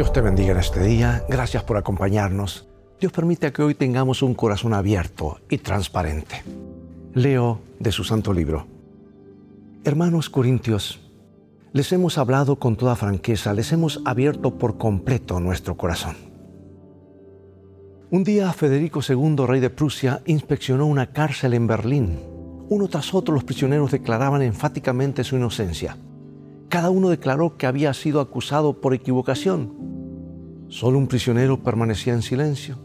Dios te bendiga en este día. Gracias por acompañarnos. Dios permite que hoy tengamos un corazón abierto y transparente. Leo de su santo libro. Hermanos Corintios, les hemos hablado con toda franqueza, les hemos abierto por completo nuestro corazón. Un día Federico II, rey de Prusia, inspeccionó una cárcel en Berlín. Uno tras otro los prisioneros declaraban enfáticamente su inocencia. Cada uno declaró que había sido acusado por equivocación. Solo un prisionero permanecía en silencio.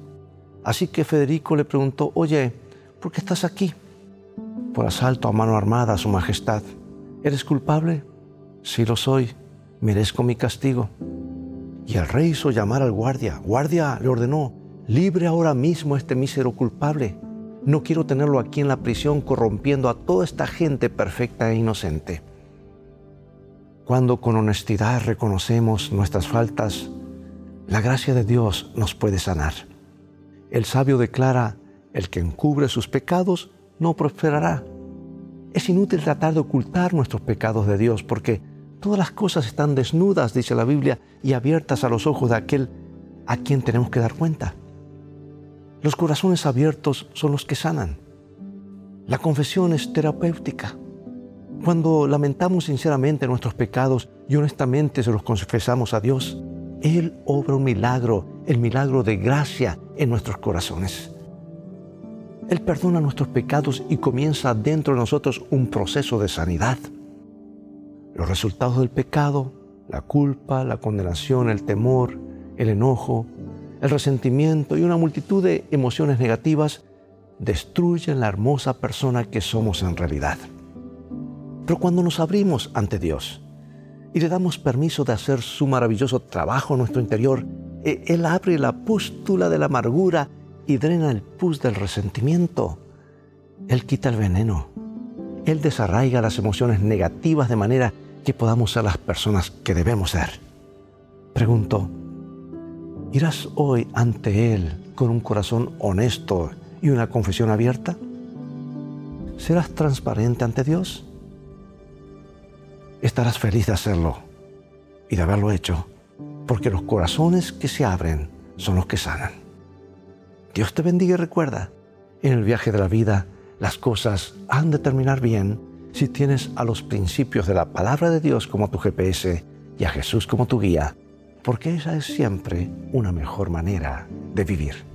Así que Federico le preguntó, oye, ¿por qué estás aquí? Por asalto a mano armada, Su Majestad. ¿Eres culpable? Sí lo soy. Merezco mi castigo. Y el rey hizo llamar al guardia. Guardia, le ordenó, libre ahora mismo a este mísero culpable. No quiero tenerlo aquí en la prisión corrompiendo a toda esta gente perfecta e inocente. Cuando con honestidad reconocemos nuestras faltas, la gracia de Dios nos puede sanar. El sabio declara, el que encubre sus pecados no prosperará. Es inútil tratar de ocultar nuestros pecados de Dios porque todas las cosas están desnudas, dice la Biblia, y abiertas a los ojos de aquel a quien tenemos que dar cuenta. Los corazones abiertos son los que sanan. La confesión es terapéutica. Cuando lamentamos sinceramente nuestros pecados y honestamente se los confesamos a Dios, Él obra un milagro, el milagro de gracia en nuestros corazones. Él perdona nuestros pecados y comienza dentro de nosotros un proceso de sanidad. Los resultados del pecado, la culpa, la condenación, el temor, el enojo, el resentimiento y una multitud de emociones negativas destruyen la hermosa persona que somos en realidad. Pero cuando nos abrimos ante Dios y le damos permiso de hacer su maravilloso trabajo en nuestro interior, e, Él abre la pústula de la amargura y drena el pus del resentimiento. Él quita el veneno. Él desarraiga las emociones negativas de manera que podamos ser las personas que debemos ser. Pregunto, ¿irás hoy ante Él con un corazón honesto y una confesión abierta? ¿Serás transparente ante Dios? Estarás feliz de hacerlo y de haberlo hecho, porque los corazones que se abren son los que sanan. Dios te bendiga y recuerda, en el viaje de la vida las cosas han de terminar bien si tienes a los principios de la palabra de Dios como tu GPS y a Jesús como tu guía, porque esa es siempre una mejor manera de vivir.